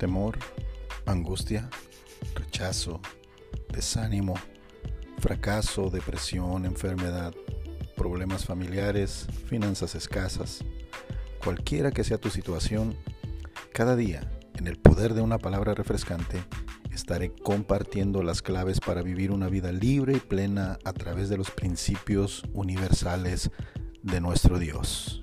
temor, angustia, rechazo, desánimo, fracaso, depresión, enfermedad, problemas familiares, finanzas escasas, cualquiera que sea tu situación, cada día, en el poder de una palabra refrescante, estaré compartiendo las claves para vivir una vida libre y plena a través de los principios universales de nuestro Dios.